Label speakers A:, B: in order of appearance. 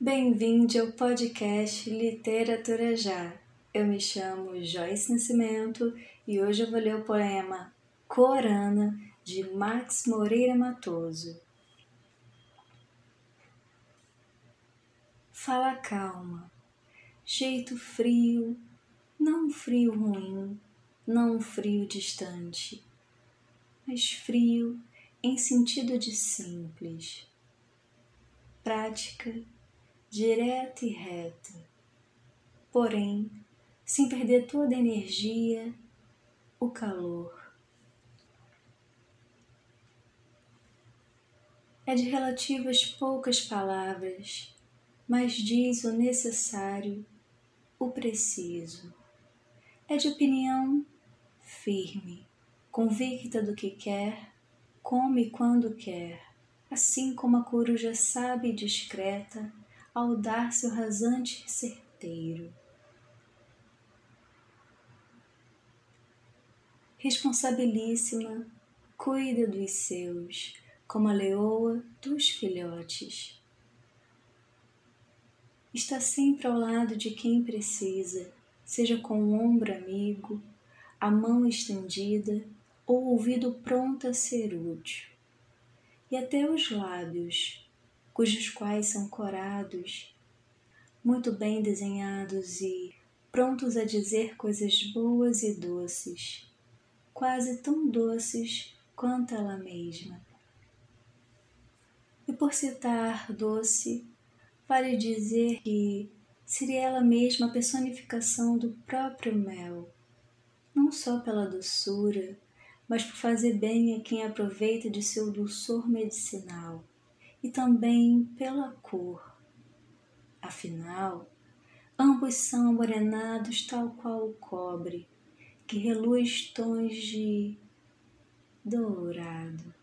A: Bem-vindo ao podcast Literatura Já. Eu me chamo Joyce Nascimento e hoje eu vou ler o poema Corana de Max Moreira Matoso. Fala calma, jeito frio, não frio ruim, não frio distante, mas frio em sentido de simples, prática direta e reta, porém, sem perder toda a energia, o calor. É de relativas poucas palavras, mas diz o necessário, o preciso. É de opinião firme, convicta do que quer, come quando quer, assim como a coruja sabe e discreta ao dar seu rasante certeiro. Responsabilíssima, cuida dos seus, como a leoa dos filhotes. Está sempre ao lado de quem precisa, seja com o ombro amigo, a mão estendida ou o ouvido pronto a ser útil. E até os lábios cujos quais são corados, muito bem desenhados e prontos a dizer coisas boas e doces, quase tão doces quanto ela mesma. E por citar doce, vale dizer que seria ela mesma a personificação do próprio mel, não só pela doçura, mas por fazer bem a quem aproveita de seu dulçor medicinal e também pela cor. Afinal, ambos são morenados tal qual o cobre, que reluz tons de dourado.